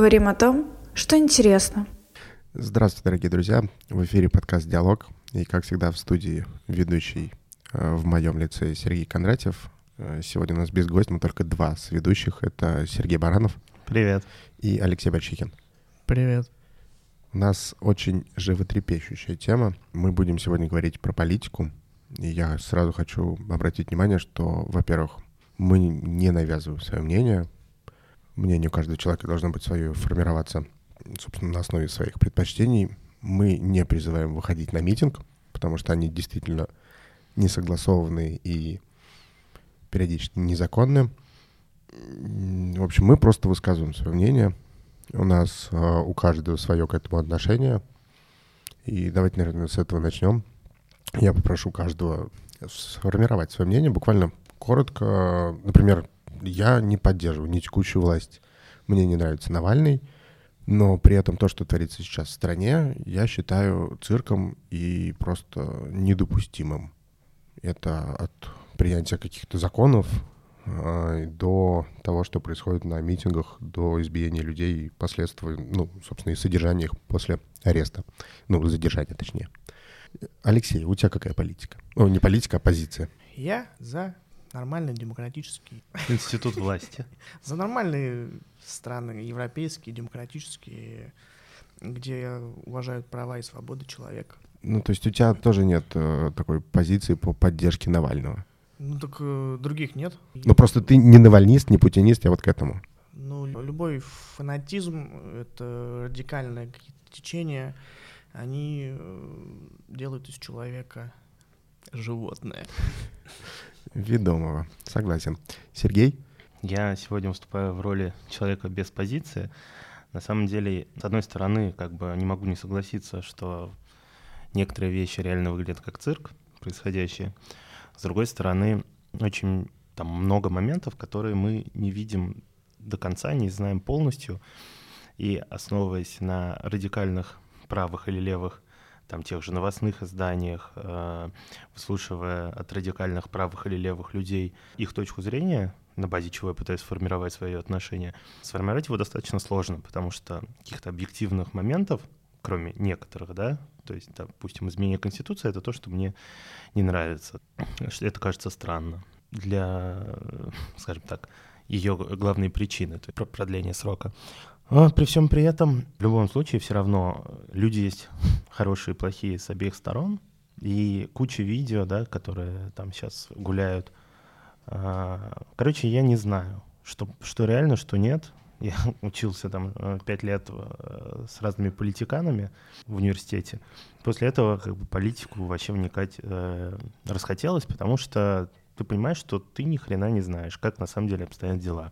Диалог. Говорим о том, что интересно. Здравствуйте, дорогие друзья. В эфире подкаст «Диалог». И, как всегда, в студии ведущий э, в моем лице Сергей Кондратьев. Э, сегодня у нас без гостя, мы только два с ведущих. Это Сергей Баранов. Привет. И Алексей Бальчихин. Привет. У нас очень животрепещущая тема. Мы будем сегодня говорить про политику. И я сразу хочу обратить внимание, что, во-первых, мы не навязываем свое мнение, мнение каждого человека должно быть свое, формироваться, собственно, на основе своих предпочтений. Мы не призываем выходить на митинг, потому что они действительно не согласованы и периодически незаконны. В общем, мы просто высказываем свое мнение. У нас э, у каждого свое к этому отношение. И давайте, наверное, с этого начнем. Я попрошу каждого сформировать свое мнение, буквально коротко. Например, я не поддерживаю ни текущую власть. Мне не нравится Навальный, но при этом то, что творится сейчас в стране, я считаю цирком и просто недопустимым. Это от принятия каких-то законов э, до того, что происходит на митингах, до избиения людей и последствий, ну, собственно, и содержания их после ареста. Ну, задержания, точнее. Алексей, у тебя какая политика? О, не политика, а позиция. Я за нормальный демократический... Институт власти. За нормальные страны, европейские, демократические, где уважают права и свободы человека. Ну, то есть у тебя тоже нет э, такой позиции по поддержке Навального? Ну, так э, других нет. Ну, просто ты не навальнист, не путинист, я вот к этому. Ну, любой фанатизм — это радикальное какие-то течения, они э, делают из человека животное. Ведомого. Согласен. Сергей? Я сегодня выступаю в роли человека без позиции. На самом деле, с одной стороны, как бы не могу не согласиться, что некоторые вещи реально выглядят как цирк происходящие. С другой стороны, очень там много моментов, которые мы не видим до конца, не знаем полностью. И основываясь на радикальных правых или левых там тех же новостных изданиях, э, выслушивая от радикальных правых или левых людей их точку зрения, на базе чего я пытаюсь сформировать свое отношение, сформировать его достаточно сложно, потому что каких-то объективных моментов, кроме некоторых, да, то есть, допустим, изменение Конституции — это то, что мне не нравится. Это кажется странно. Для, скажем так, ее главные причины, то есть продление срока. Но при всем при этом, в любом случае, все равно люди есть хорошие и плохие с обеих сторон. И куча видео, да, которые там сейчас гуляют. А, короче, я не знаю, что, что реально, что нет. Я учился там э, пять лет э, с разными политиканами в университете. После этого как бы политику вообще вникать э, расхотелось, потому что ты понимаешь, что ты ни хрена не знаешь, как на самом деле обстоят дела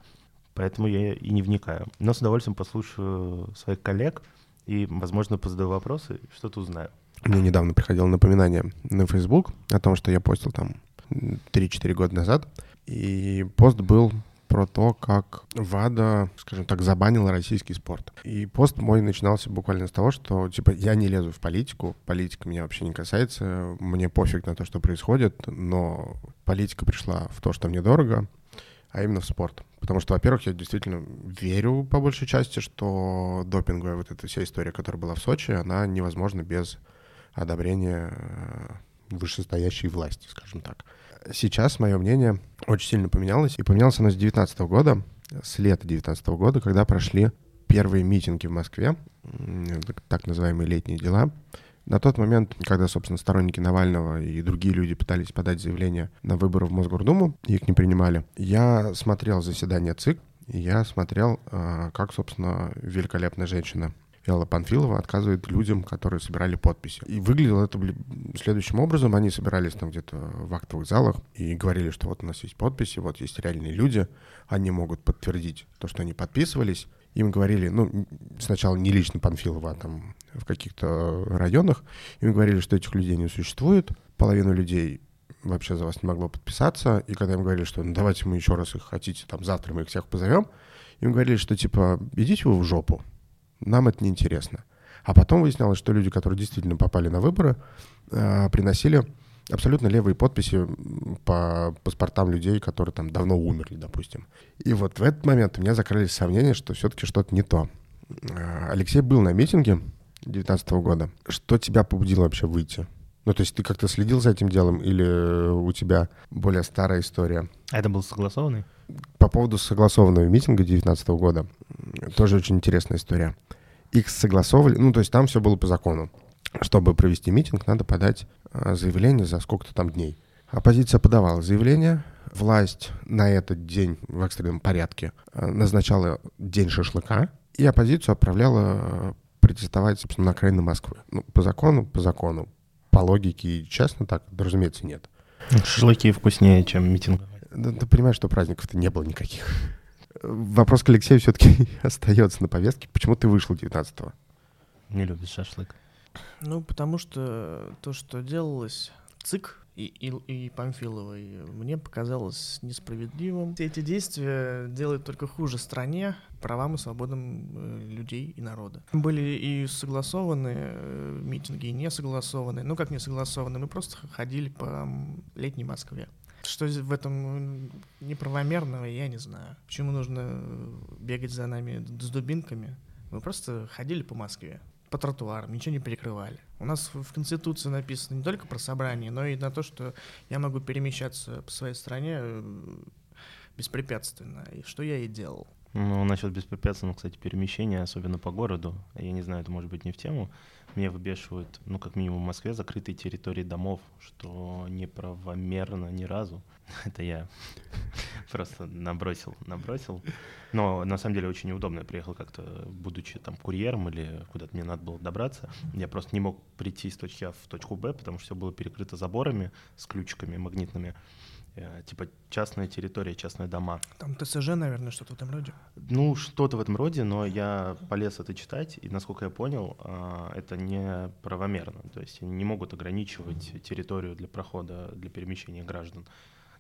поэтому я и не вникаю. Но с удовольствием послушаю своих коллег и, возможно, позадаю вопросы, что-то узнаю. Мне недавно приходило напоминание на Facebook о том, что я постил там 3-4 года назад, и пост был про то, как ВАДА, скажем так, забанила российский спорт. И пост мой начинался буквально с того, что, типа, я не лезу в политику, политика меня вообще не касается, мне пофиг на то, что происходит, но политика пришла в то, что мне дорого, а именно в спорт. Потому что, во-первых, я действительно верю по большей части, что допинговая вот эта вся история, которая была в Сочи, она невозможна без одобрения э, вышестоящей власти, скажем так. Сейчас мое мнение очень сильно поменялось, и поменялось оно с 2019 года, с лета 2019 года, когда прошли первые митинги в Москве, так называемые летние дела, на тот момент, когда, собственно, сторонники Навального и другие люди пытались подать заявление на выборы в Мосгордуму, их не принимали, я смотрел заседание ЦИК, и я смотрел, а, как, собственно, великолепная женщина Элла Панфилова отказывает людям, которые собирали подписи. И выглядело это следующим образом. Они собирались там где-то в актовых залах и говорили, что вот у нас есть подписи, вот есть реальные люди, они могут подтвердить то, что они подписывались. Им говорили, ну, сначала не лично Панфилова, а там в каких-то районах. Им говорили, что этих людей не существует. Половина людей вообще за вас не могло подписаться. И когда им говорили, что ну, давайте мы еще раз их хотите, там завтра мы их всех позовем, им говорили, что типа идите вы в жопу, нам это неинтересно. А потом выяснялось, что люди, которые действительно попали на выборы, э, приносили абсолютно левые подписи по паспортам людей, которые там давно умерли, допустим. И вот в этот момент у меня закрылись сомнения, что все-таки что-то не то. А, Алексей был на митинге 2019 года. Что тебя побудило вообще выйти? Ну, то есть ты как-то следил за этим делом или у тебя более старая история? А это был согласованный? По поводу согласованного митинга 2019 года, тоже очень интересная история. Их согласовывали, ну, то есть там все было по закону. Чтобы провести митинг, надо подать а, заявление за сколько-то там дней. Оппозиция подавала заявление, власть на этот день в экстренном порядке а, назначала день шашлыка, и оппозицию отправляла а, протестовать, собственно, на окраины Москвы. Ну, по закону, по закону. По логике и честно так, разумеется, нет. Шашлыки вкуснее, чем митинг. Да, ты понимаешь, что праздников-то не было никаких. Вопрос к Алексею все-таки остается на повестке. Почему ты вышел 19-го? Не любишь шашлык. Ну, потому что то, что делалось ЦИК и, и, и Памфиловой, мне показалось несправедливым. Все эти действия делают только хуже стране, правам и свободам э, людей и народа. Были и согласованные э, митинги, и не согласованные. Ну, как не согласованные, мы просто ходили по летней Москве. Что в этом неправомерного, я не знаю. Почему нужно бегать за нами с дубинками? Мы просто ходили по Москве по тротуарам, ничего не перекрывали. У нас в Конституции написано не только про собрание, но и на то, что я могу перемещаться по своей стране э, беспрепятственно, и что я и делал. Ну, насчет беспрепятственного, кстати, перемещения, особенно по городу, я не знаю, это может быть не в тему, меня выбешивают, ну, как минимум в Москве, закрытые территории домов, что неправомерно ни разу. Это я просто набросил, набросил. Но на самом деле очень неудобно. Я приехал как-то, будучи там курьером или куда-то мне надо было добраться. Я просто не мог прийти из точки А в точку Б, потому что все было перекрыто заборами с ключиками магнитными. Э, типа частная территория, частные дома. Там ТСЖ, наверное, что-то в этом роде? Ну, что-то в этом роде, но я полез это читать, и, насколько я понял, а, это не правомерно. То есть они не могут ограничивать территорию для прохода, для перемещения граждан.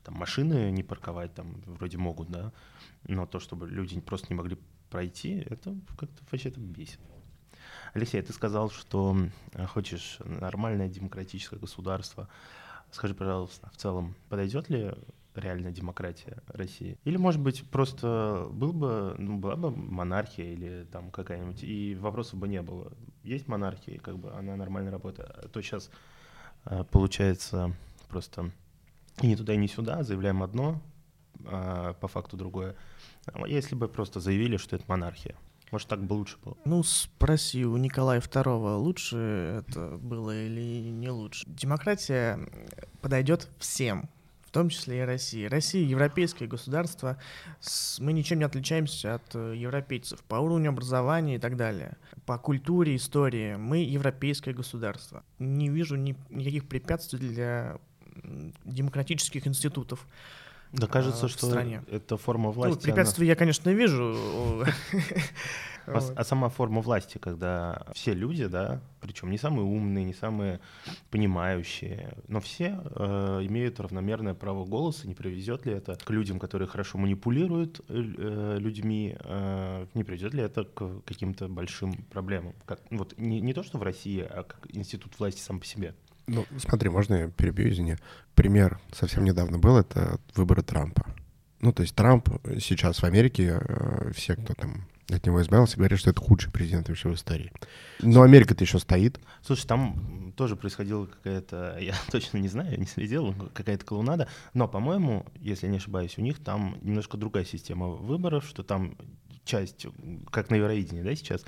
Там машины не парковать, там вроде могут, да, но то, чтобы люди просто не могли пройти, это как-то вообще так бесит. Алексей, ты сказал, что хочешь нормальное демократическое государство. Скажи, пожалуйста, в целом, подойдет ли реальная демократия России? Или, может быть, просто был бы, ну, была бы монархия или там какая-нибудь, и вопросов бы не было. Есть монархия, как бы она нормально работает. А то сейчас э, получается просто и ни туда, и ни сюда, заявляем одно, а по факту другое. А если бы просто заявили, что это монархия, может, так бы лучше было? Ну, спроси у Николая II, лучше это было или не лучше. Демократия подойдет всем, в том числе и России. Россия — европейское государство, мы ничем не отличаемся от э, европейцев по уровню образования и так далее. По культуре, истории мы европейское государство. Не вижу ни, никаких препятствий для демократических институтов. Да кажется, а, что стране. это форма ну, власти. Ну, препятствия она... я, конечно, вижу. А, а сама форма власти, когда все люди, да, причем не самые умные, не самые понимающие, но все э, имеют равномерное право голоса, не приведет ли это к людям, которые хорошо манипулируют э, людьми, э, не приведет ли это к каким-то большим проблемам? Как, вот не, не то, что в России, а как институт власти сам по себе. Ну, смотри, можно я перебью, извини. Пример совсем недавно был, это выборы Трампа. Ну, то есть Трамп сейчас в Америке, э, все, кто там от него избавился, говорят, что это худший президент вообще в истории. Но Америка-то еще стоит. Слушай, там тоже происходила какая-то, я точно не знаю, не следил, какая-то клоунада, но, по-моему, если не ошибаюсь, у них там немножко другая система выборов, что там часть, как на Евровидении, да, сейчас,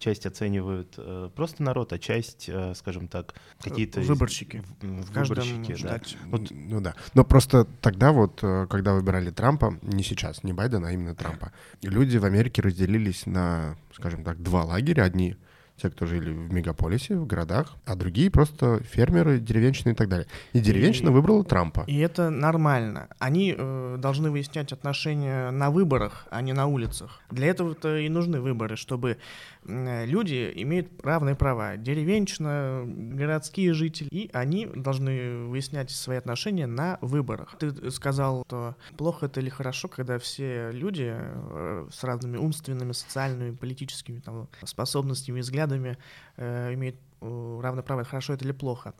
часть оценивают э, просто народ, а часть, э, скажем так, какие-то... Выборщики. В, выборщики, да. Вот, ну да. Но просто тогда вот, э, когда выбирали Трампа, не сейчас, не Байдена, а именно Трампа, люди в Америке разделились на, скажем так, два лагеря. Одни те, кто жили в мегаполисе, в городах, а другие просто фермеры, деревенщины и так далее. И деревенщина и, выбрала Трампа. И это нормально. Они э, должны выяснять отношения на выборах, а не на улицах. Для этого-то и нужны выборы, чтобы э, люди имеют равные права. Деревенщина, городские жители, и они должны выяснять свои отношения на выборах. Ты сказал, что плохо это или хорошо, когда все люди э, с разными умственными, социальными, политическими там, способностями и взглядами взглядами э, имеют э, равное право, хорошо это или плохо.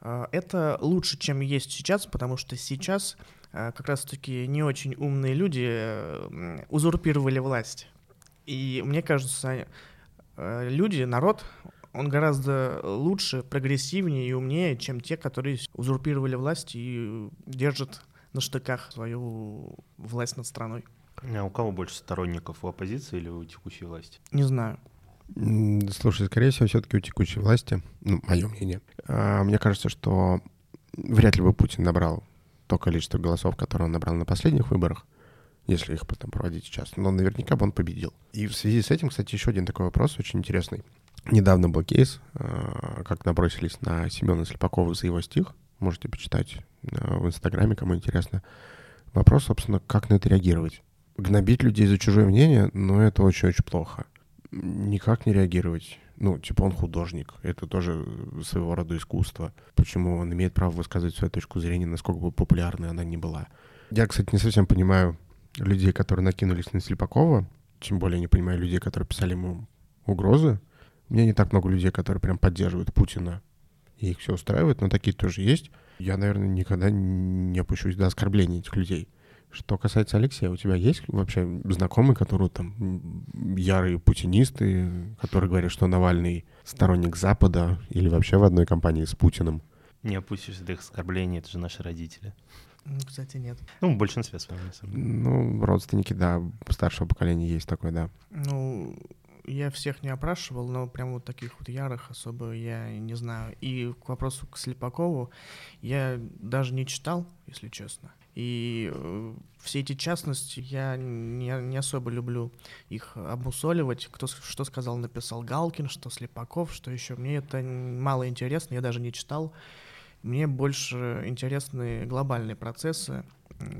А, Это лучше, чем есть сейчас, потому что сейчас как раз-таки не очень умные люди э, узурпировали власть. И мне кажется, э, люди, народ, он гораздо лучше, прогрессивнее и умнее, чем те, которые узурпировали власть и держат на штыках свою власть над страной. А у кого больше сторонников, у оппозиции или у текущей власти? Не знаю. Слушай, скорее всего, все-таки у текущей власти, ну, мое мнение, а, мне кажется, что вряд ли бы Путин набрал то количество голосов, которое он набрал на последних выборах, если их потом проводить сейчас. Но наверняка бы он победил. И в связи с этим, кстати, еще один такой вопрос очень интересный. Недавно был кейс, а, как набросились на Семена Слепакова за его стих. Можете почитать а, в Инстаграме, кому интересно. Вопрос, собственно, как на это реагировать. Гнобить людей за чужое мнение, но это очень-очень плохо. Никак не реагировать. Ну, типа он художник, это тоже своего рода искусство. Почему он имеет право высказывать свою точку зрения, насколько бы популярной она ни была. Я, кстати, не совсем понимаю людей, которые накинулись на Слепакова, тем более не понимаю людей, которые писали ему угрозы. У меня не так много людей, которые прям поддерживают Путина, и их все устраивает, но такие тоже есть. Я, наверное, никогда не опущусь до оскорбления этих людей. Что касается Алексея, у тебя есть вообще знакомые, которые там ярые путинисты, которые говорят, что Навальный сторонник Запада или вообще в одной компании с Путиным? Не опустишься до их оскорблений, это же наши родители. Ну, Кстати, нет. Ну, в большинстве своем, на самом деле. Ну, родственники, да, старшего поколения есть такое, да. Ну, я всех не опрашивал, но прям вот таких вот ярых особо я не знаю. И к вопросу к Слепакову я даже не читал, если честно. И э, все эти частности я не, не особо люблю их обмусоливать. Кто что сказал, написал Галкин, что Слепаков, что еще. Мне это мало интересно, я даже не читал. Мне больше интересны глобальные процессы,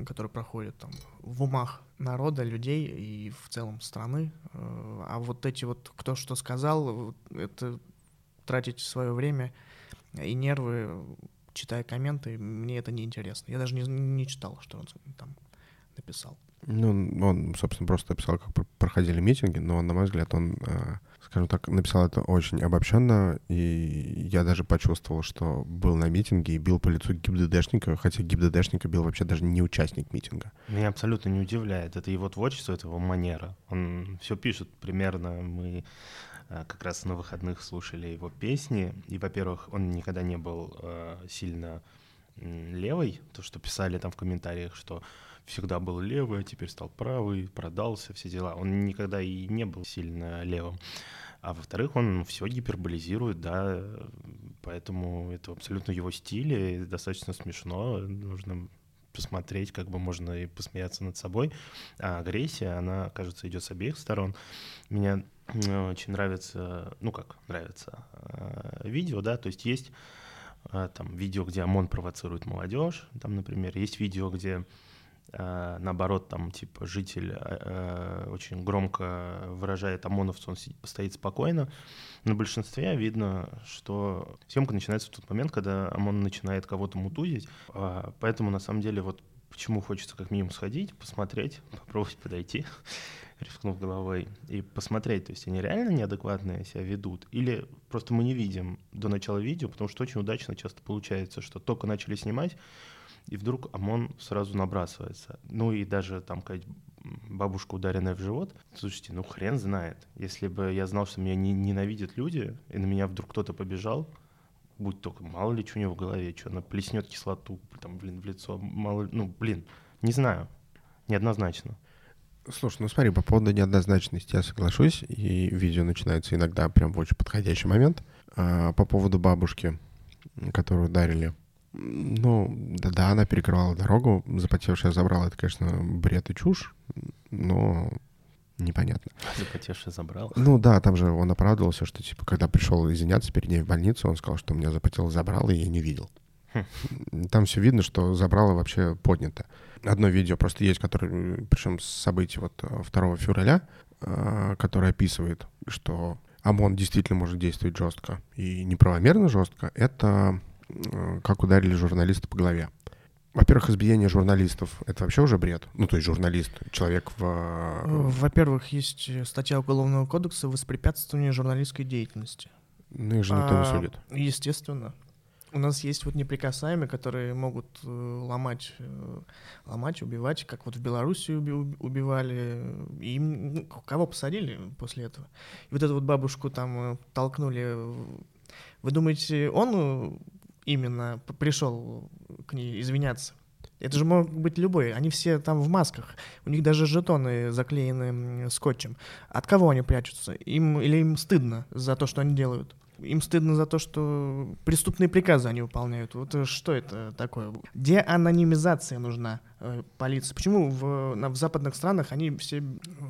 которые проходят там в умах народа, людей и в целом страны. Э, А вот эти вот, кто что сказал, это тратить свое время и нервы, читая комменты, мне это не интересно. Я даже не, не читал, что он там написал. Ну, он, собственно, просто описал, как пр- проходили митинги, но, на мой взгляд, он, э, скажем так, написал это очень обобщенно, и я даже почувствовал, что был на митинге и бил по лицу ГИБДДшника, хотя ГИБДДшника бил вообще даже не участник митинга. Меня абсолютно не удивляет. Это его творчество, это его манера. Он все пишет примерно. Мы как раз на выходных слушали его песни. И, во-первых, он никогда не был э, сильно левый. То, что писали там в комментариях, что всегда был левый, а теперь стал правый, продался, все дела. Он никогда и не был сильно левым. А во-вторых, он все гиперболизирует, да, э, поэтому это абсолютно его стиль, и достаточно смешно, нужно посмотреть, как бы можно и посмеяться над собой. А агрессия, она, кажется, идет с обеих сторон. Э, очень нравится, ну как нравится, э, видео, да, то есть есть э, там видео, где ОМОН провоцирует молодежь, там, например, есть видео, где наоборот, там, типа, житель э, очень громко выражает ОМОНовцу, он стоит спокойно. На большинстве видно, что съемка начинается в тот момент, когда ОМОН начинает кого-то мутузить. А, Поэтому, на самом деле, вот почему хочется как минимум сходить, посмотреть, попробовать подойти, рискнув головой, и посмотреть, то есть они реально неадекватные себя ведут, или просто мы не видим до начала видео, потому что очень удачно часто получается, что только начали снимать, и вдруг ОМОН сразу набрасывается. Ну и даже там какая бабушка, ударенная в живот. Слушайте, ну хрен знает. Если бы я знал, что меня не- ненавидят люди, и на меня вдруг кто-то побежал, будь только, мало ли что у него в голове, что она плеснет кислоту, там, блин, в лицо, мало ли- ну, блин, не знаю, неоднозначно. Слушай, ну смотри, по поводу неоднозначности я соглашусь, и видео начинается иногда прям в очень подходящий момент. А, по поводу бабушки, которую ударили, ну, да-да, она перекрывала дорогу, запотевшая забрала, это, конечно, бред и чушь, но непонятно. Запотевшая забрала. Ну да, там же он оправдывался, что типа, когда пришел извиняться перед ней в больницу, он сказал, что меня запотел забрал, и я не видел. Там все видно, что забрало вообще поднято. Одно видео просто есть, которое, причем с событий вот э, 2 февраля, э, которое описывает, что ОМОН действительно может действовать жестко и неправомерно жестко. Это э, как ударили журналиста по голове. Во-первых, избиение журналистов — это вообще уже бред. Ну, то есть журналист, человек в... Э, э, Во-первых, есть э, статья Уголовного кодекса «Воспрепятствование журналистской деятельности». Ну, их же никто не А, судит. Естественно. У нас есть вот неприкасаемые, которые могут э, ломать, э, ломать, убивать, как вот в Беларуси уби- убивали. И им, ну, кого посадили после этого? И вот эту вот бабушку там э, толкнули. Вы думаете, он э, именно пришел к ней извиняться? Это же мог быть любой. Они все там в масках. У них даже жетоны заклеены скотчем. От кого они прячутся? Им или им стыдно за то, что они делают? Им стыдно за то, что преступные приказы они выполняют. Вот э, что это такое? Деанонимизация нужна э, полиции. Почему в, на- в западных странах они все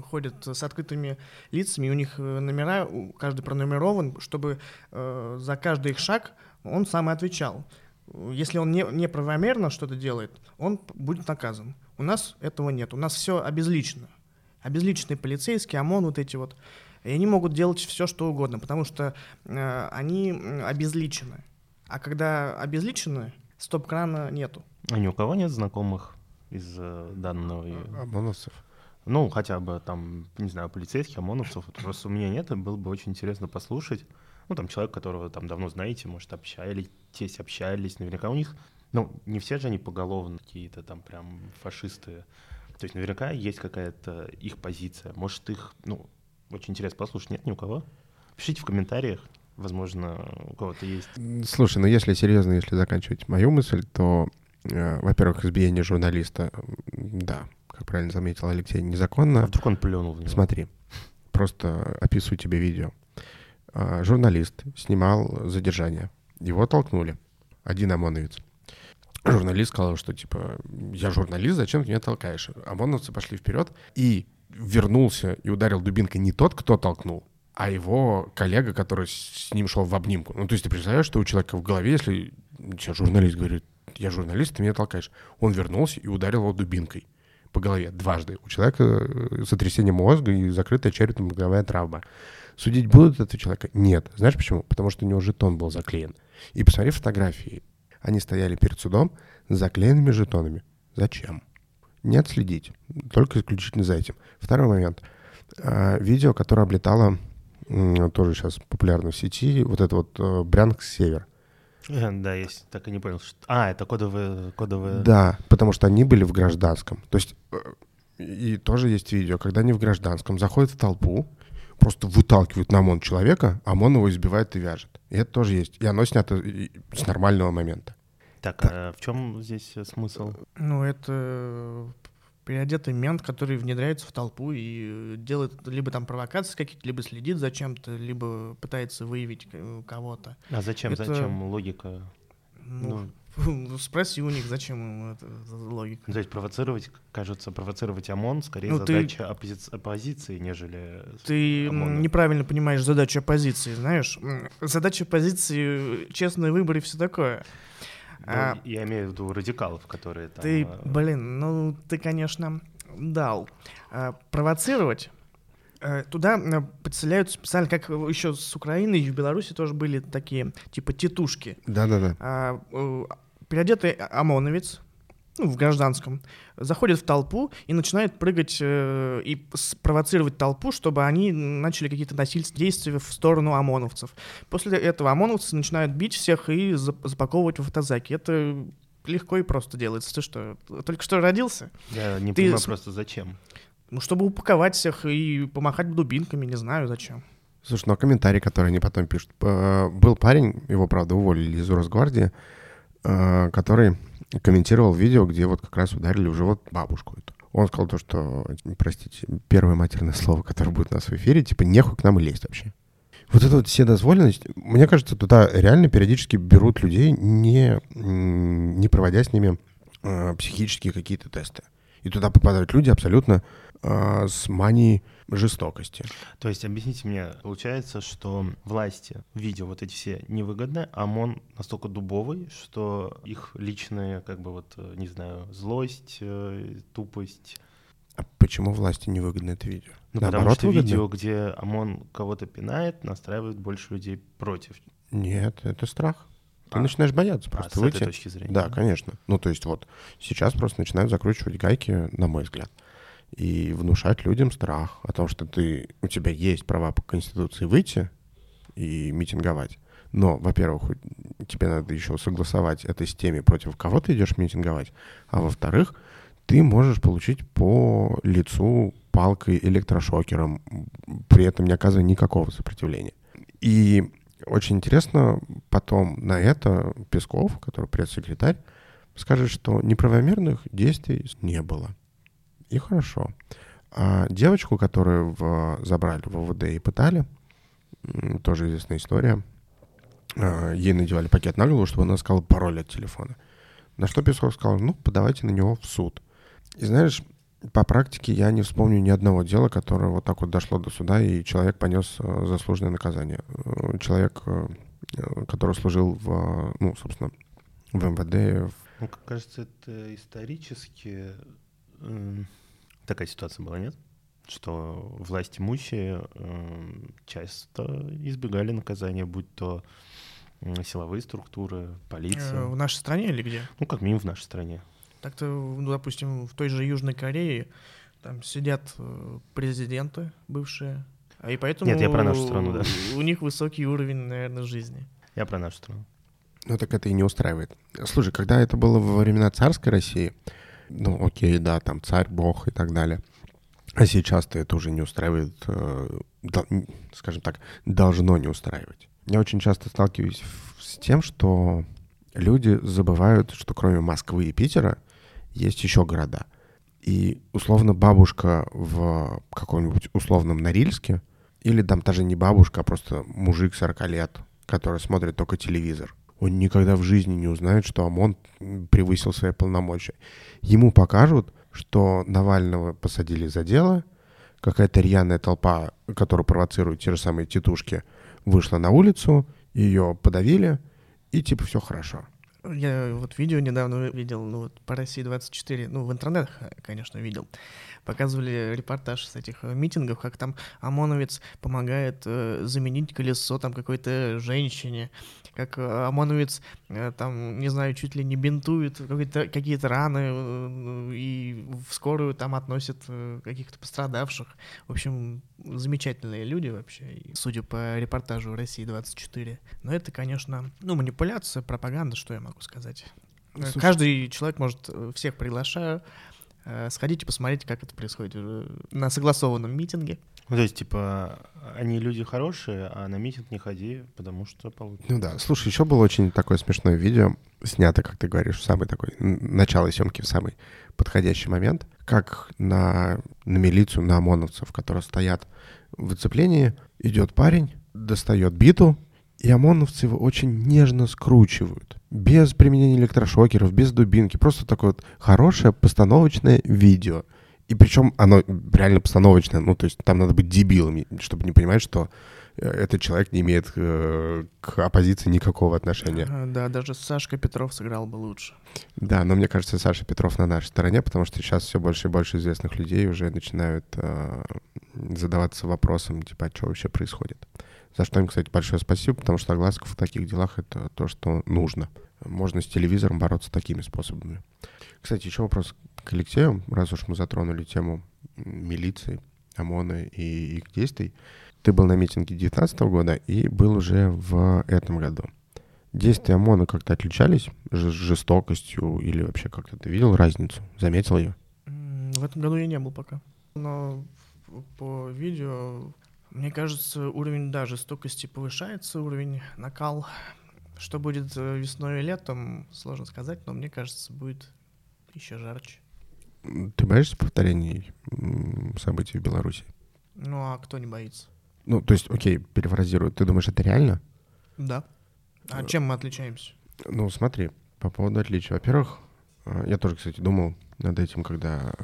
ходят с открытыми лицами, у них э, номера, каждый пронумерован, чтобы э, за каждый их шаг он сам и отвечал. Если он не, неправомерно что-то делает, он будет наказан. У нас этого нет. У нас все обезлично. Обезличенные полицейские, ОМОН, вот эти вот. И они могут делать все, что угодно, потому что э, они обезличены. А когда обезличены, стоп-крана нету. А ни у кого нет знакомых из э, данного... ОМОНовцев. Ну, хотя бы там, не знаю, полицейских, ОМОНовцев. Вот просто у меня нет, и было бы очень интересно послушать. Ну, там человек, которого там давно знаете, может, общались, общались, наверняка у них... Ну, не все же они поголовно какие-то там прям фашисты. То есть наверняка есть какая-то их позиция. Может, их, ну, очень интересно послушать. Нет ни у кого? Пишите в комментариях. Возможно, у кого-то есть. Слушай, ну если серьезно, если заканчивать мою мысль, то, э, во-первых, избиение журналиста, да, как правильно заметил Алексей, А незаконно. вдруг он плюнул в него? Смотри, просто описываю тебе видео. А, Журналист снимал задержание. Его толкнули. Один ОМОНовец. Журналист сказал, что типа, я журналист, зачем ты меня толкаешь? ОМОНовцы пошли вперед и вернулся и ударил дубинкой не тот, кто толкнул, а его коллега, который с ним шел в обнимку. Ну, то есть ты представляешь, что у человека в голове, если тебе журналист говорит, я журналист, ты меня толкаешь. Он вернулся и ударил его дубинкой по голове дважды. У человека э, сотрясение мозга и закрытая черепно-мозговая травма. Судить будут этого человека? Нет. Знаешь почему? Потому что у него жетон был заклеен. И посмотри фотографии. Они стояли перед судом с заклеенными жетонами. Зачем? Не отследить. Только исключительно за этим. Второй момент. А, Видео, которое облетало, тоже сейчас популярно в сети, вот это вот э, Брянск-Север. Э, Да, я с- так и не понял. что- А, это кодовые... кодовые... Да, потому что они были в гражданском. То есть э, и тоже есть видео, когда они в гражданском заходят в толпу, просто выталкивают на ОМОН человека, а ОМОН его избивает и вяжет. И это тоже есть. И оно снято с нормального момента. Так, а в чем здесь э, смысл? Ну, это переодетый мент, который внедряется в толпу и делает либо там провокации какие-то, либо следит за чем-то, либо пытается выявить э, кого-то. А зачем, Это- зачем логика? Ну, ну, спроси у них, зачем им это за логика. Ну, То есть провоцировать, кажется, провоцировать ОМОН скорее Ну, ты- задача оппози- оппозиции, нежели... Ты ОМОНа. неправильно понимаешь задачу оппозиции, знаешь? Задача оппозиции — честные выборы и все такое. Ну, А, Я имею в виду радикалов, которые там... Ты, э, блин, ну ты, конечно, дал. А, провоцировать. Э, Туда э, подселяют специально, как еще с Украины и в Беларуси тоже были такие, типа, тетушки. Да-да-да. А, э, Переодетый ОМОНовец, ну, в гражданском, заходит в толпу и начинает прыгать э, и спровоцировать толпу, чтобы они начали какие-то насильственные действия в сторону ОМОНовцев. После этого ОМОНовцы начинают бить всех и зап- запаковывать в автозаки. Это легко и просто делается. Ты что, только что родился? Я не ты понимаю с- просто зачем. Ну, чтобы упаковать всех и помахать дубинками, не знаю зачем. Слушай, ну а комментарии, которые они потом пишут. Э, Был парень, его, правда, уволили из Росгвардии, э, который комментировал видео, где вот как раз ударили в живот бабушку эту. Он сказал то, что, простите, первое матерное слово, которое будет у нас в эфире, типа, нехуй к нам лезть вообще. Вот эта вот вседозволенность, мне кажется, туда реально периодически берут людей, не, не проводя с ними э, психические какие-то тесты. И туда попадают люди абсолютно э, с манией жестокости. То есть, объясните мне, получается, что власти, видя вот эти все невыгодные, ОМОН настолько дубовый, что их личные, как бы вот, э, не знаю, злость, э, тупость. А почему власти невыгодно это видео? Ну, потому Наоборот, что выгодно? видео, где ОМОН кого-то пинает, настраивает больше людей против. Нет, это страх. Ты А. начинаешь бояться А, просто с выйти. этой точки зрения. Да, конечно. Ну, то есть вот сейчас просто начинают закручивать гайки, на мой взгляд, и внушать людям страх о том, что ты, у тебя есть права по Конституции выйти и митинговать. Но, во-первых, тебе надо еще согласовать это с теми, против кого ты идешь митинговать. А во-вторых, ты можешь получить по лицу палкой электрошокером, при этом не оказывая никакого сопротивления. И очень интересно, потом на это Песков, который пресс-секретарь, скажет, что неправомерных действий не было. И хорошо. А девочку, которую в, забрали в ОВД и пытали, тоже известная история, а, ей надевали пакет на голову, чтобы она сказала пароль от телефона. На что Песков сказал, ну, подавайте на него в суд. И знаешь, по практике я не вспомню ни одного дела, которое вот так вот дошло до суда, и человек понес э, заслуженное наказание. Э, человек, э, который служил в, ну, собственно, в МВД. Ну, кажется, это исторически э, такая ситуация была, нет? Что власть имущие э, часто избегали наказания, будь то силовые структуры, полиция. В нашей стране или где? Ну, как минимум в нашей стране. Так-то, ну, допустим, в той же Южной Корее там сидят э, президенты бывшие, а и поэтому Нет, я про нашу страну, да. у них высокий уровень, наверное, жизни. Я про нашу страну. Ну так это и не устраивает. Слушай, когда это было во времена царской России, ну окей, да, там царь, бог и так далее. А сейчас-то это уже не устраивает, э, скажем так, должно не устраивать. Я очень часто сталкиваюсь с тем, что люди забывают, что кроме Москвы и Питера есть еще города. И условно бабушка в каком-нибудь условном Норильске, или там даже не бабушка, а просто мужик 40 лет, который смотрит только телевизор, он никогда в жизни не узнает, что ОМОН превысил свои полномочия. Ему покажут, что Навального посадили за дело, какая-то рьяная толпа, которая провоцирует те же самые тетушки, вышла на улицу, ее подавили, и типа все хорошо. Я вот видео недавно видел, ну вот по России 24, ну в интернетах, конечно, видел. Показывали репортаж с этих э, митингов, как там ОМОНовец помогает э, заменить колесо там какой-то женщине, как э, ОМОНовец э, там, не знаю, чуть ли не бинтует какие-то раны э, и в скорую там относят э, каких-то пострадавших. В общем, замечательные люди вообще, судя по репортажу России 24. Но это, конечно, ну, манипуляция, пропаганда, что я могу сказать. Э, Слушайте. Каждый человек может, э, всех приглашаю, э, сходите посмотрите, как это происходит на согласованном митинге. Ну, то есть, типа, они люди хорошие, а на митинг не ходи, потому что получится. Ну да. Слушай, еще было очень такое смешное видео, снято, как ты говоришь, в самый такой, начало съемки в самый подходящий момент, как на, на милицию, на ОМОНовцев, которые стоят в оцеплении, идет парень, достает биту, и ОМОНовцы его очень нежно скручивают. Без применения электрошокеров, без дубинки. Просто такое вот хорошее постановочное видео. И причем оно реально постановочное. Ну, то есть там надо быть дебилами, чтобы не понимать, что э, этот человек не имеет э, к оппозиции никакого отношения. Да, даже Сашка Петров сыграл бы лучше. Да, но мне кажется, Саша Петров на нашей стороне, потому что сейчас все больше и больше известных людей уже начинают э, задаваться вопросом, типа, а что вообще происходит. За что им, кстати, большое спасибо, потому что огласка в таких делах — это то, что нужно. Можно с телевизором бороться такими способами. Кстати, еще вопрос к Алексею, раз уж мы затронули тему милиции, ОМОНа и их действий. Ты был на митинге 2019 года и был уже в этом году. Действия ОМОНа как-то отличались жестокостью или вообще как-то ты видел разницу? Заметил ее? В этом году я не был пока. Но по видео мне кажется, уровень, да, жестокости повышается, уровень накал. Что будет э, весной и летом, сложно сказать, но мне кажется, будет еще жарче. Ты боишься повторений событий в Беларуси? Ну, а кто не боится? Ну, то есть, окей, перефразирую. Ты думаешь, это реально? Да. А э, чем мы отличаемся? Ну, смотри, по поводу отличия. Во-первых, э, я тоже, кстати, думал над этим, когда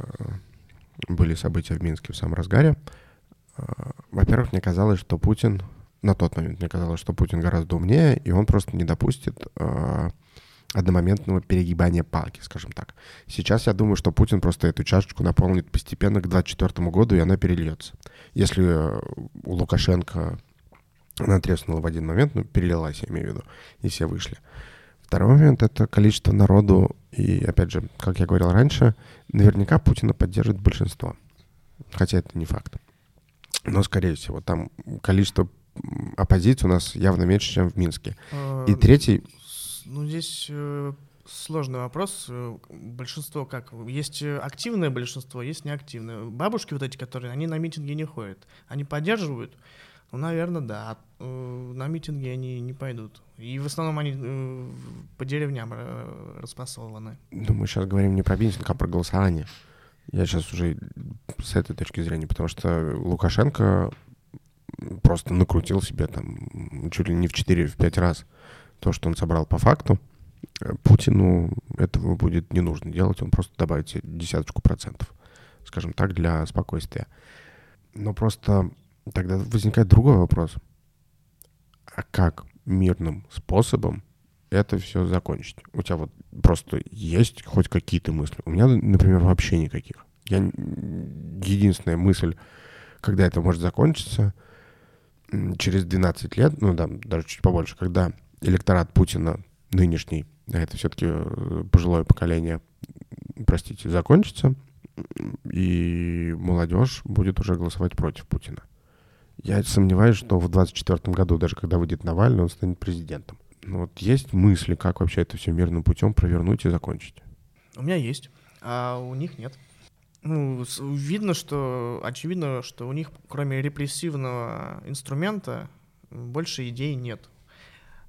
были события в Минске в самом разгаре. Во-первых, мне казалось, что Путин, на тот момент мне казалось, что Путин гораздо умнее, и он просто не допустит э, одномоментного перегибания палки, скажем так. Сейчас я думаю, что Путин просто эту чашечку наполнит постепенно к 2024 году, и она перельется. Если э, у Лукашенко она треснула в один момент, ну, перелилась, я имею в виду, и все вышли. Второй момент — это количество народу, и, опять же, как я говорил раньше, наверняка Путина поддержит большинство. Хотя это не факт но, скорее всего, там количество оппозиции у нас явно меньше, чем в Минске. И а, третий... Ну, здесь э, сложный вопрос. Большинство как? Есть э, активное большинство, есть неактивное. Бабушки вот эти, которые, они на митинги не ходят. Они поддерживают? Ну, наверное, да. Э, На митинги они не пойдут. И в основном они по деревням распасованы. Ну, мы сейчас говорим не про митинг, а про голосование. Я сейчас уже с этой точки зрения, потому что Лукашенко просто накрутил себе там чуть ли не в 4-5 раз то, что он собрал по факту. Э, Путину этого будет не нужно делать, он просто добавит десяточку процентов, скажем так, для спокойствия. Но просто тогда возникает другой вопрос. А как мирным способом это все закончить? У тебя вот просто есть хоть какие-то мысли? У меня, например, вообще никаких. Я единственная мысль, когда это может закончиться, через 12 лет, ну да, даже чуть побольше, когда электорат Путина нынешний, а это все-таки пожилое поколение, простите, закончится, и молодежь будет уже голосовать против Путина. Я сомневаюсь, что в 24 году, даже когда выйдет Навальный, он станет президентом. Ну вот есть мысли, как вообще это все мирным путем провернуть и закончить? У меня есть, а у них нет. Ну, видно, что, очевидно, что у них, кроме репрессивного инструмента, больше идей нет.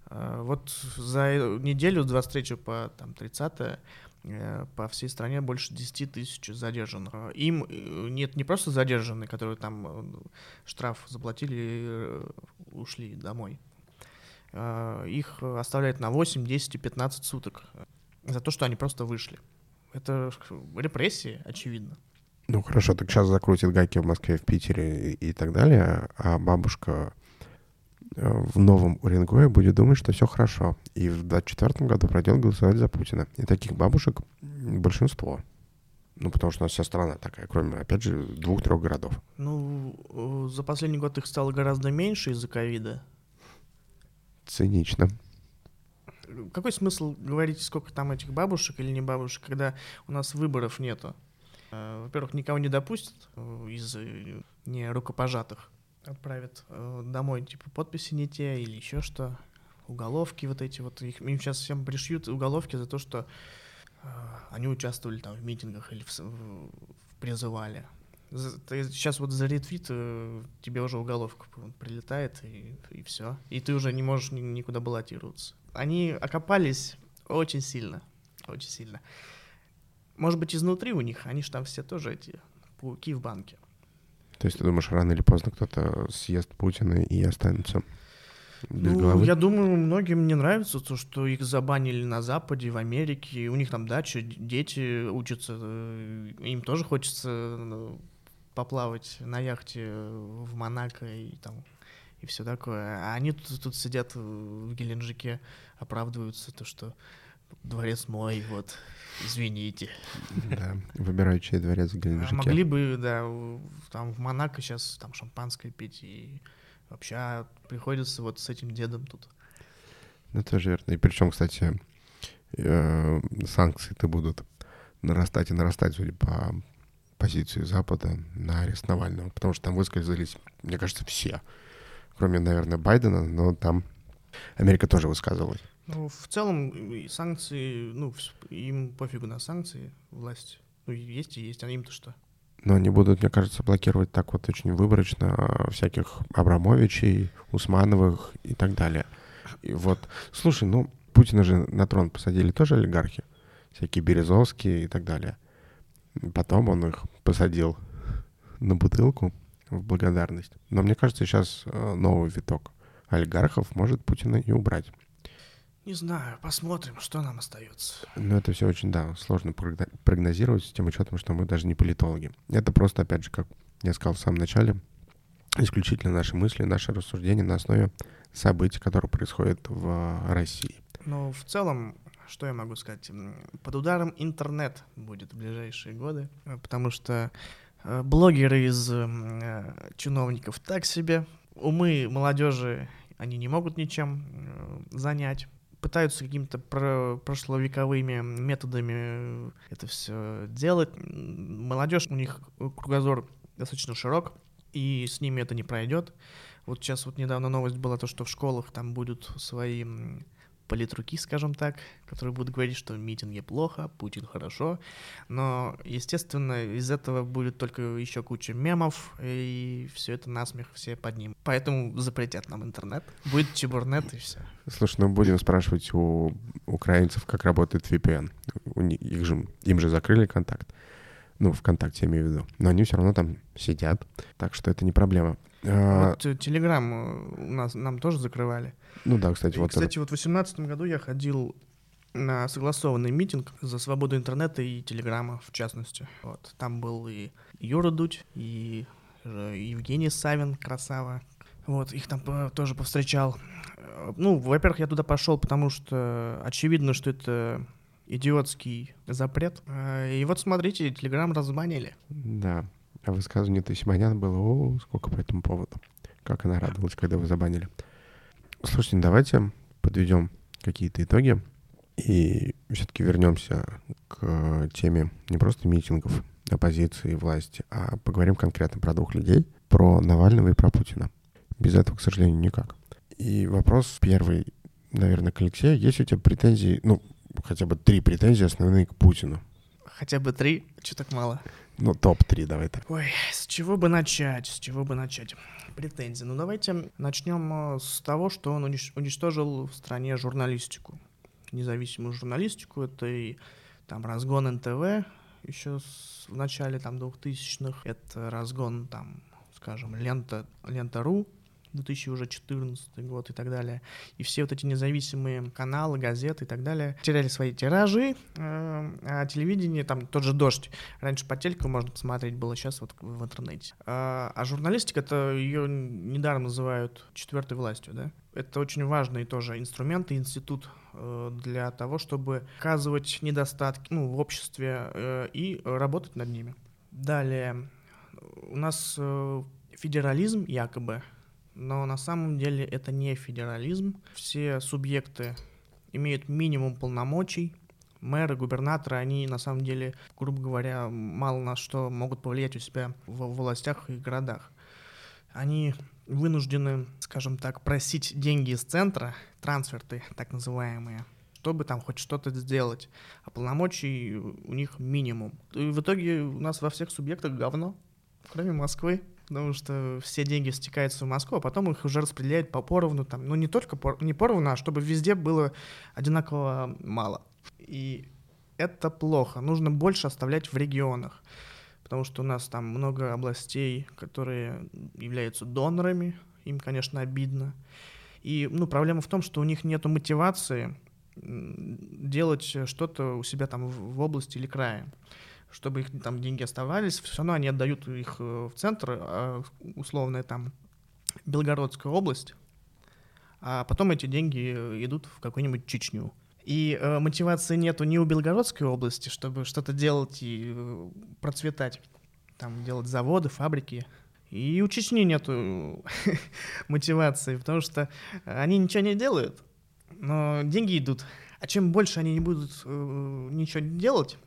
А, Вот за э- неделю с 23 по там, 30 э, по всей стране больше 10 тысяч задержанных. Им э, нет не просто задержанные, которые там э, штраф заплатили и э, ушли домой. Их оставляют на 8, 10 и 15 суток за то, что они просто вышли. Это репрессии, очевидно. Ну хорошо, так сейчас закрутит гайки в Москве, в Питере и, и так далее, а бабушка э, в новом Уренгое будет думать, что все хорошо. И в 24 году пройдет голосовать за Путина. И таких бабушек большинство. Ну, потому что у нас вся страна такая, кроме, опять же, двух-трех городов. Ну, э, за последний год их стало гораздо меньше из-за ковида. Цинично. Какой смысл говорить, сколько там этих бабушек или не бабушек, когда у нас выборов нету? Э, Во-первых, никого не допустят э, из э, не рукопожатых. Отправят домой, типа, подписи не те или еще что. Уголовки вот эти вот. Их, им сейчас всем пришьют уголовки за то, что они участвовали там в митингах или в, в- призывали. сейчас вот за ретвит тебе уже уголовка прилетает, и, все. И ты уже не можешь ни- никуда баллотироваться. Они окопались очень сильно. Очень сильно. Может быть, изнутри у них, они же там все тоже эти пауки в банке. То есть ты думаешь, рано или поздно кто-то съест Путина и останется без Ну, головы? я думаю, многим не нравится то, что их забанили на Западе, в Америке. У них там дача, дети учатся. э, Им тоже хочется э, поплавать на яхте в Монако и там и все такое. А они тут, тут сидят в Геленджике, оправдываются, то, что дворец мой, вот, извините. Да, выбираю, чей дворец в А Геленджике. Могли бы, да, там в Монако сейчас там шампанское пить и вообще а приходится вот с этим дедом тут. Ну, тоже верно. И причем, кстати, э, санкции-то будут нарастать и нарастать, судя по позиции Запада на арест Навального. Потому что там высказались, мне кажется, все. Кроме, наверное, Байдена, но там Америка тоже высказывалась. Ну, в целом, санкции, ну, им пофигу на санкции, власть. Ну, есть и есть, а им-то что? Но они будут, мне кажется, блокировать так вот очень выборочно а, всяких Абрамовичей, Усмановых и так далее. И вот, слушай, ну, Путина же на трон посадили тоже олигархи, всякие Березовские и так далее. Потом он их посадил на бутылку в благодарность. Но мне кажется, сейчас э, новый виток олигархов может Путина и убрать. Не знаю, посмотрим, что нам остается. Но это все очень, да, сложно прогно- прогнозировать с тем учетом, что мы даже не политологи. Это просто, опять же, как я сказал в самом начале, исключительно наши мысли, наши рассуждения на основе событий, которые происходят в России. Но в целом, что я могу сказать? Под ударом интернет будет в ближайшие годы, э, потому что э, блогеры из э, чиновников так себе, умы молодежи они не могут ничем занять. Пытаются какими-то про- прошловековыми методами э, это все делать. Молодежь, у них кругозор достаточно широк, и с ними это не пройдет. Вот сейчас вот недавно новость была то, что в школах там будут свои политруки, скажем так, которые будут говорить, что митинги плохо, Путин хорошо. Но, естественно, из этого будет только еще куча мемов, и все это насмех все поднимут. Поэтому запретят нам интернет. Будет чебурнет и все. Слушай, ну будем спрашивать у украинцев, как работает VPN. У них, их же, им же закрыли контакт. Ну, ВКонтакте я имею в виду. Но они все равно там сидят, так что это не проблема. А, Вот э, Телеграм э, у нас нам тоже закрывали. ну да, кстати, И, вот кстати, вот в 2018 году я ходил на согласованный митинг за свободу интернета и телеграма, в частности. Вот. Там был и Юра Дудь, и э, Евгений Савин, красава. Вот, их там э, тоже повстречал. Э, Ну, во-первых, я туда пошел, потому что очевидно, что это идиотский запрет. Э, И вот смотрите, Телеграм разбанили. Да. А высказывание Тасиманян было, о, сколько по этому поводу. Как она радовалась, когда вы забанили. Слушайте, ну давайте подведем какие-то итоги и все-таки вернемся к теме не просто митингов, оппозиции, власти, а поговорим конкретно про двух людей, про Навального и про Путина. Без этого, к сожалению, никак. И вопрос первый, наверное, к Алексею. Есть у тебя претензии, ну, хотя бы три претензии основные к Путину? Хотя бы три, что так мало? Ну, топ-3, давай так. Ой, с чего бы начать? С чего бы начать? Претензии. Ну, давайте начнем э, с того, что он унич- уничтожил в стране журналистику. Независимую журналистику. Это и там разгон НТВ еще с- в начале там 2000-х. Это разгон там, скажем, лента, лента.ру 2014 год и так далее. И все вот эти независимые каналы, газеты и так далее теряли свои тиражи, э, а телевидение, там тот же «Дождь», Раньше по телеку можно посмотреть было, сейчас вот в интернете. А, а журналистика, это ее недаром называют четвертой властью, да? Это очень важный тоже инструмент и институт э, для того, чтобы показывать недостатки ну, в обществе э, и работать над ними. Далее, у нас федерализм якобы, но на самом деле это не федерализм. Все субъекты имеют минимум полномочий, мэры, губернаторы, они на самом деле, грубо говоря, мало на что могут повлиять у себя в властях и городах. Они вынуждены, скажем так, просить деньги из центра, трансферты так называемые, чтобы там хоть что-то сделать. А полномочий у них минимум. И в итоге у нас во всех субъектах говно, кроме Москвы. Потому что все деньги стекаются в Москву, а потом их уже распределяют по поровну. Там, ну, не только пор- не поровну, а чтобы везде было одинаково мало. И это плохо. Нужно больше оставлять в регионах. Потому что у нас там много областей, которые являются донорами. Им, конечно, обидно. И ну, проблема в том, что у них нет мотивации делать что-то у себя там в области или крае. Чтобы их там деньги оставались, все равно они отдают их э, в центр, а, условная там Белгородская область, а потом эти деньги э, идут в какую-нибудь Чечню. И э, мотивации нету ни у Белгородской области, чтобы что-то делать и э, процветать, там делать заводы, фабрики. И у Чечни нету мотивации, потому что они ничего не делают, но деньги идут. А чем больше они не будут э, ничего делать,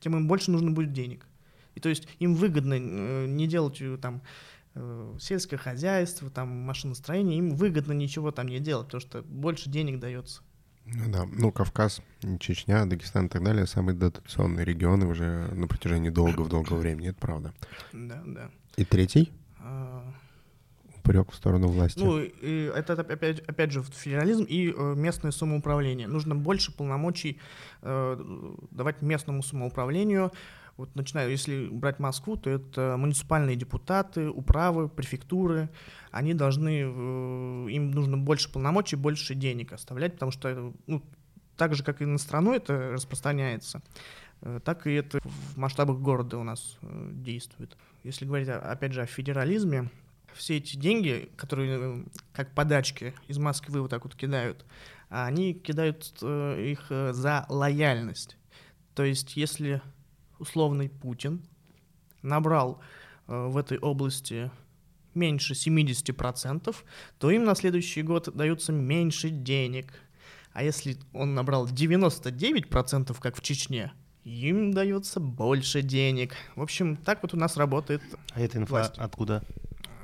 тем им больше нужно будет денег. И то есть им выгодно э, не делать э, там э, сельское хозяйство, там машиностроение, им выгодно ничего там не делать, потому что больше денег дается. Ну да, ну Кавказ, Чечня, Дагестан и так далее самые дотационные регионы уже на протяжении долгого-долгого времени, это правда. Да, да. И третий А, упрек в сторону власти. Ну, и это опять, опять же федерализм и э, местное самоуправление. Нужно больше полномочий э, давать местному самоуправлению. Вот начиная, если брать Москву, то это муниципальные депутаты, управы, префектуры. Они должны, э, им нужно больше полномочий, больше денег оставлять, потому что, ну, так же, как и на страну это распространяется, так и это в масштабах города у нас действует. Если говорить, опять же, о федерализме, все эти деньги, которые э, как подачки из Москвы вот так вот кидают, они кидают э, их э, за лояльность. То есть, если условный Путин набрал в этой области меньше 70%, то им на следующий год даются меньше денег. А если он набрал 99%, как в Чечне, им дается больше денег. В общем, так вот у нас работает А эта инфа Власть. откуда?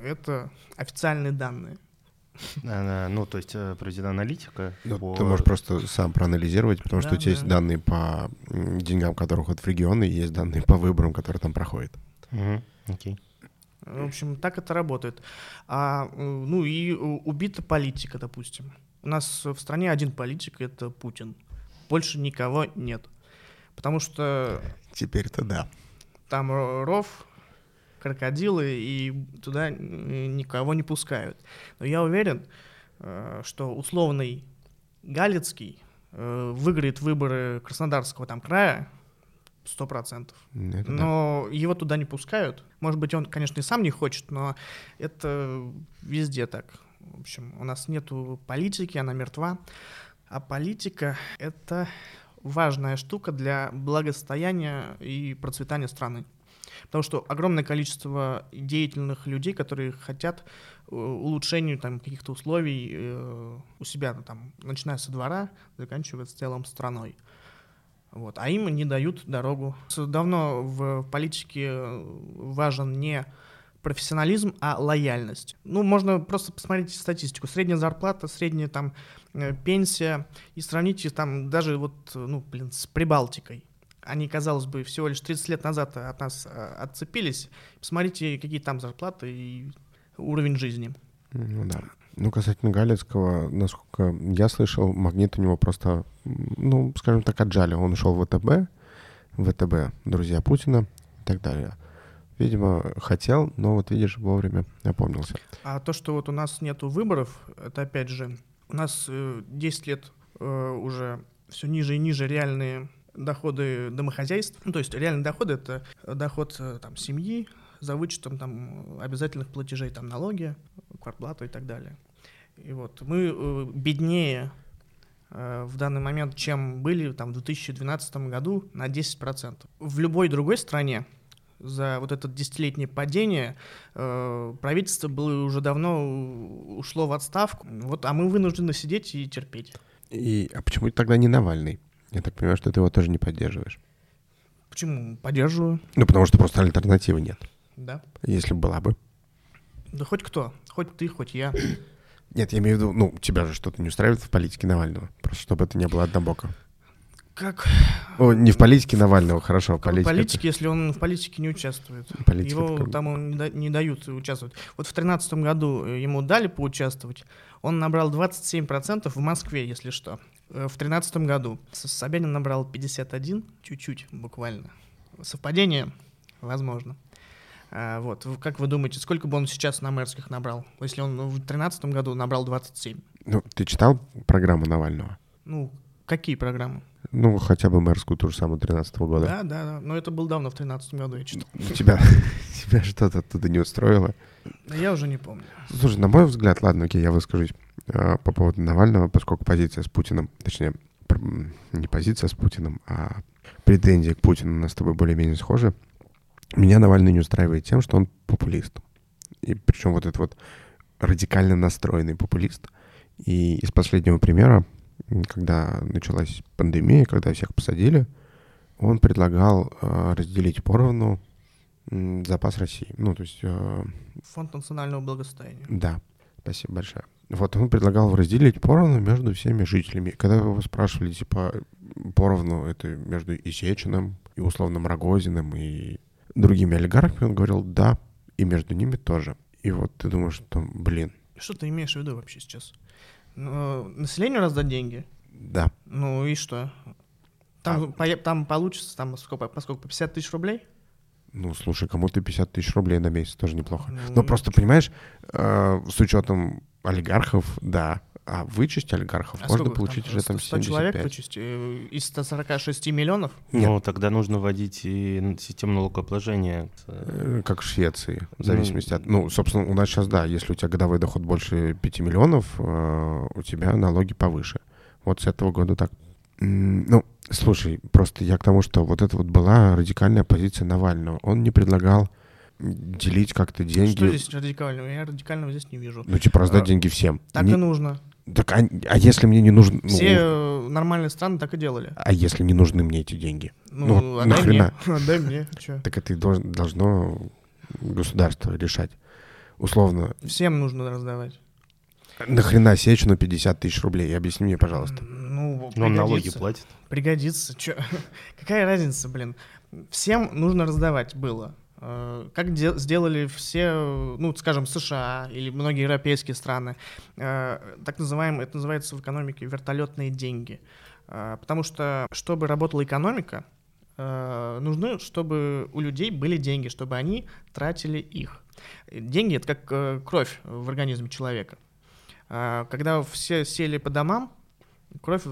Это официальные данные. А, Ну, то есть э, проведена аналитика. Ну, по- Ты можешь просто сам проанализировать, потому что Да, у тебя есть да. данные по деньгам, которые уходят в регионы, и есть данные по выборам, которые там проходят. Мгм, Окей. В общем, так это работает. А, э, ну и э, убита политика, допустим. У нас в стране один политик — это Путин. Больше никого нет. Потому что Теперь-то да. там ро- ров, крокодилы, и туда никого не пускают. Но я уверен, э, что условный Галицкий э, выиграет выборы Краснодарского там края 100%. Это да. Но его туда не пускают. Может быть, он, конечно, и сам не хочет, но это везде так. В общем, у нас нету политики, она мертва. А политика — это важная штука для благосостояния и процветания страны. Потому что огромное количество деятельных людей, которые хотят э, улучшению там, каких-то условий э, у себя, ну, там, начиная со двора, заканчивая с целом страной. Вот. А им не дают дорогу. Давно в политике э, важен не профессионализм, а лояльность. Ну, можно просто посмотреть статистику. Средняя зарплата, средняя там э, пенсия, и сравните там даже вот, ну, блин, с Прибалтикой. Они, казалось бы, всего лишь 30 лет назад от нас э, отцепились. Посмотрите, какие там зарплаты и уровень жизни. Ну да. Ну, касательно Галицкого, насколько я слышал, магнит у него просто, ну, скажем так, отжали. Он ушел в ВТБ, ВТБ, друзья Путина и так далее. Видимо, хотел, но вот видишь, вовремя опомнился. А то, что вот у нас нету выборов, это опять же, у нас э, 10 лет э, уже все ниже и ниже реальные доходы домохозяйств. Ну, то есть реальные доходы — это доход э, там, семьи за вычетом там, обязательных платежей, там, налоги, квартплату и так далее. И вот мы э, беднее э, в данный момент, чем были там, в 2012 году на 10%. В любой другой стране за вот это десятилетнее падение э, правительство было уже давно ушло в отставку. Вот, а мы вынуждены сидеть и терпеть. И, а почему тогда не Навальный? Я так понимаю, что ты его тоже не поддерживаешь. Почему? Поддерживаю, Ну, потому что просто альтернативы нет. да. Если была бы. Да хоть кто, хоть ты, хоть я. Нет, я имею в виду, ну, тебя же что-то не устраивает в политике Навального. Просто чтобы это не было однобоко. Как, О, не в политике Навального, хорошо, а как политика. политик, если он в политике не участвует? Политика Его такая- там не, да- не дают участвовать. Вот в 2013 году ему дали поучаствовать. Он набрал 27% в Москве, если что. Э, В 2013 году. Собянин набрал 51, чуть-чуть буквально. Совпадение? Возможно. А, вот. Как вы думаете, сколько бы он сейчас на мэрских набрал, если он в 2013 году набрал 27? Ну, ты читал программу Навального? Ну, какие программы? Ну, хотя бы мэрскую ту же самую 13 года. Да, да, да. Но это было давно, в 2013 году я читал. Тебя, тебя что-то оттуда не устроило? Да Я уже не помню. Слушай, на мой взгляд, ладно, окей, я выскажусь э, по поводу Навального, поскольку позиция с Путиным, точнее, не позиция с Путиным, а претензии к Путину у нас с тобой более-менее схожи. Меня Навальный не устраивает тем, что он популист. И причем вот этот вот радикально настроенный популист. И из последнего примера, когда началась пандемия, когда всех посадили, он предлагал э, разделить поровну запас России. Ну, то есть э, Фонд национального благосостояния. да, спасибо большое. Вот он предлагал разделить поровну между всеми жителями. Когда его спрашивали, типа, поровну это между Исечиным и условным Рогозиным и другими олигархами, он говорил, да, и между ними тоже. И вот ты думаешь, что, блин, Что ты имеешь в виду вообще сейчас? Ну, населению раздать деньги? да. Ну и что? Там, по- там получится, там сколько, поскольку по 50 тысяч рублей? Ну, слушай, кому-то 50 тысяч рублей на месяц тоже неплохо. Ну, Но просто, понимаешь, э, с учетом олигархов, да, а вычесть олигархов а можно получить уже там 100 человек 75. вычесть э, из 146 миллионов? Нет. Ну, тогда нужно вводить и систему налогообложения. Э, Э, Как в Швеции, в Ну, зависимости от... Ну, собственно, у нас сейчас, да, если у тебя годовой доход больше 5 миллионов, э, у тебя налоги повыше. Вот с этого года так. Ну, слушай, просто я к тому, что вот это вот была радикальная позиция Навального. Он не предлагал делить как-то деньги. Что здесь радикального? Я радикального здесь не вижу. Ну, типа раздать А, деньги всем. Так Не- и нужно. Так, а, а если мне не нужно... ну, Все э, нормальные страны так и делали. а если не нужны мне эти деньги? Ну, Ну, отдай мне. нахрена? Отдай мне. Так это и долж- должно государство решать. Условно, Всем нужно раздавать. Нахрена Сечину 50 тысяч рублей? Объясни мне, пожалуйста. Ну, Но он налоги платит. Пригодится. Чё? Какая разница, блин? Всем нужно раздавать было. Э, Как де- сделали все, ну, скажем, США или многие европейские страны, э, так называемые, это называется в экономике вертолетные деньги. Э, Потому что, чтобы работала экономика, нужны, чтобы у людей были деньги, чтобы они тратили их. Деньги — это как кровь в организме человека. Когда все сели по домам, кровь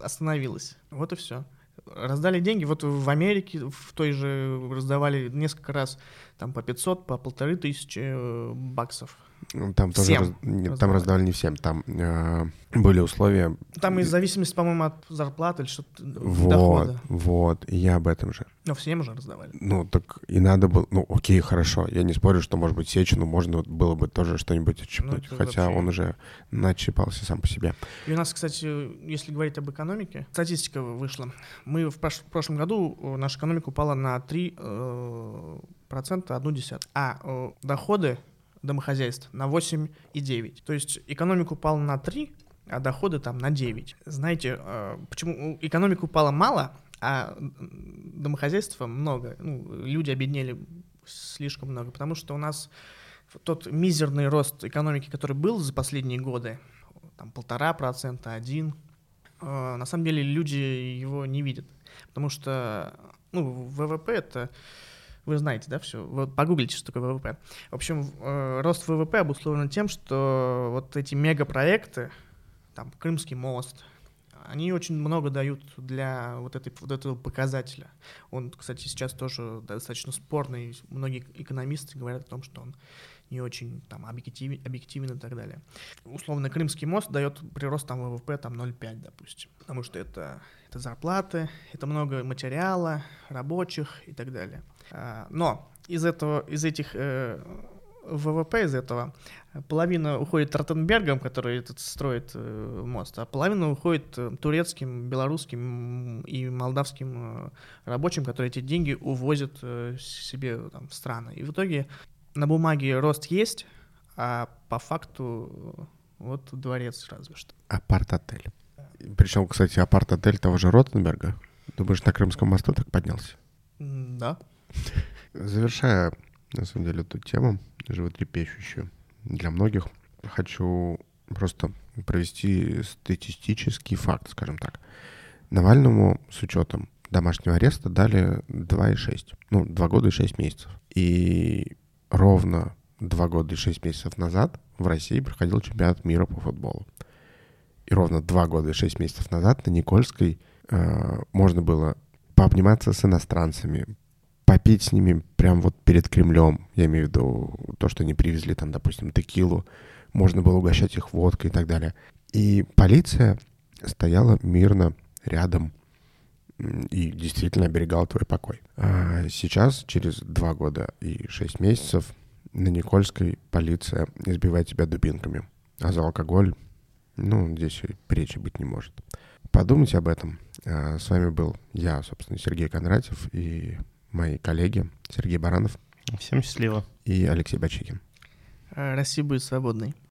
остановилась. Вот и все. Раздали деньги. Вот в Америке в той же раздавали несколько раз там по 500, по полторы тысячи э, баксов. Ну, Там тоже Всем раз- нет, там раздавали. не всем. Там э, были условия. Там из зависимости, по-моему, от зарплаты или что-то, Вот, дохода. вот. И я об этом же. Но всем уже раздавали. Ну, так и надо было... Ну, окей, хорошо. Я не спорю, что, может быть, Сечину можно было бы тоже что-нибудь отщипнуть. Ну, хотя вообще- он уже начипался сам по себе. И у нас, кстати, если говорить об экономике, статистика вышла. Мы в прош- в прошлом году, э, наша экономика упала на 3 э, процента, одну десятую. А э, доходы домохозяйств на 8,9. То есть экономика упала на 3, а доходы там на 9. Знаете, э, почему экономика упала мало, а домохозяйства много? Ну, люди обеднели слишком много, потому что у нас тот мизерный рост экономики, который был за последние годы, там полтора процента, один, э, на самом деле люди его не видят, потому что, ну, ВВП это, вы знаете, да, все, вот погуглите, что такое ВВП. В общем, э, рост ВВП обусловлен тем, что вот эти мегапроекты, там, Крымский мост, они очень много дают для вот, этой, вот этого показателя. Он, кстати, сейчас тоже достаточно спорный. Многие экономисты говорят о том, что он не очень там, объективен, объективен и так далее. Условно, Крымский мост дает прирост там, ВВП там, 0,5, допустим. Потому что это, это зарплаты, это много материала, рабочих и так далее. А, Но из, этого, из этих э, ВВП из этого половина уходит Ротенбергом, который этот строит э, мост, а половина уходит э, турецким, белорусским и молдавским рабочим, которые эти деньги увозят себе там, в страны. И в итоге на бумаге рост есть, а по факту вот дворец разве что. Апарт-отель. Причем, кстати, апарт-отель того же Ротенберга. Думаешь, на Крымском мосту так поднялся? Да. Завершая, на самом деле, эту тему, животрепещущую для многих, хочу просто провести статистический факт, скажем так. Навальному с учетом домашнего ареста дали 2,6. Ну, 2 года и 6 месяцев. И ровно 2 года и 6 месяцев назад в России проходил чемпионат мира по футболу. И ровно 2 года и 6 месяцев назад на Никольской э, можно было пообниматься с иностранцами, попить с ними прям вот перед Кремлем. Я имею в виду то, что они привезли там, допустим, текилу. Можно было угощать их водкой и так далее. И полиция стояла мирно рядом и действительно оберегала твой покой. А сейчас, через два года и шесть месяцев, на Никольской полиция избивает тебя дубинками. А за алкоголь, ну, здесь речи быть не может. Подумайте об этом. А, С вами был я, собственно, Сергей Кондратьев и мои коллеги Сергей Баранов Всем счастливо. и Алексей Бачикин. Э, Россия будет свободной.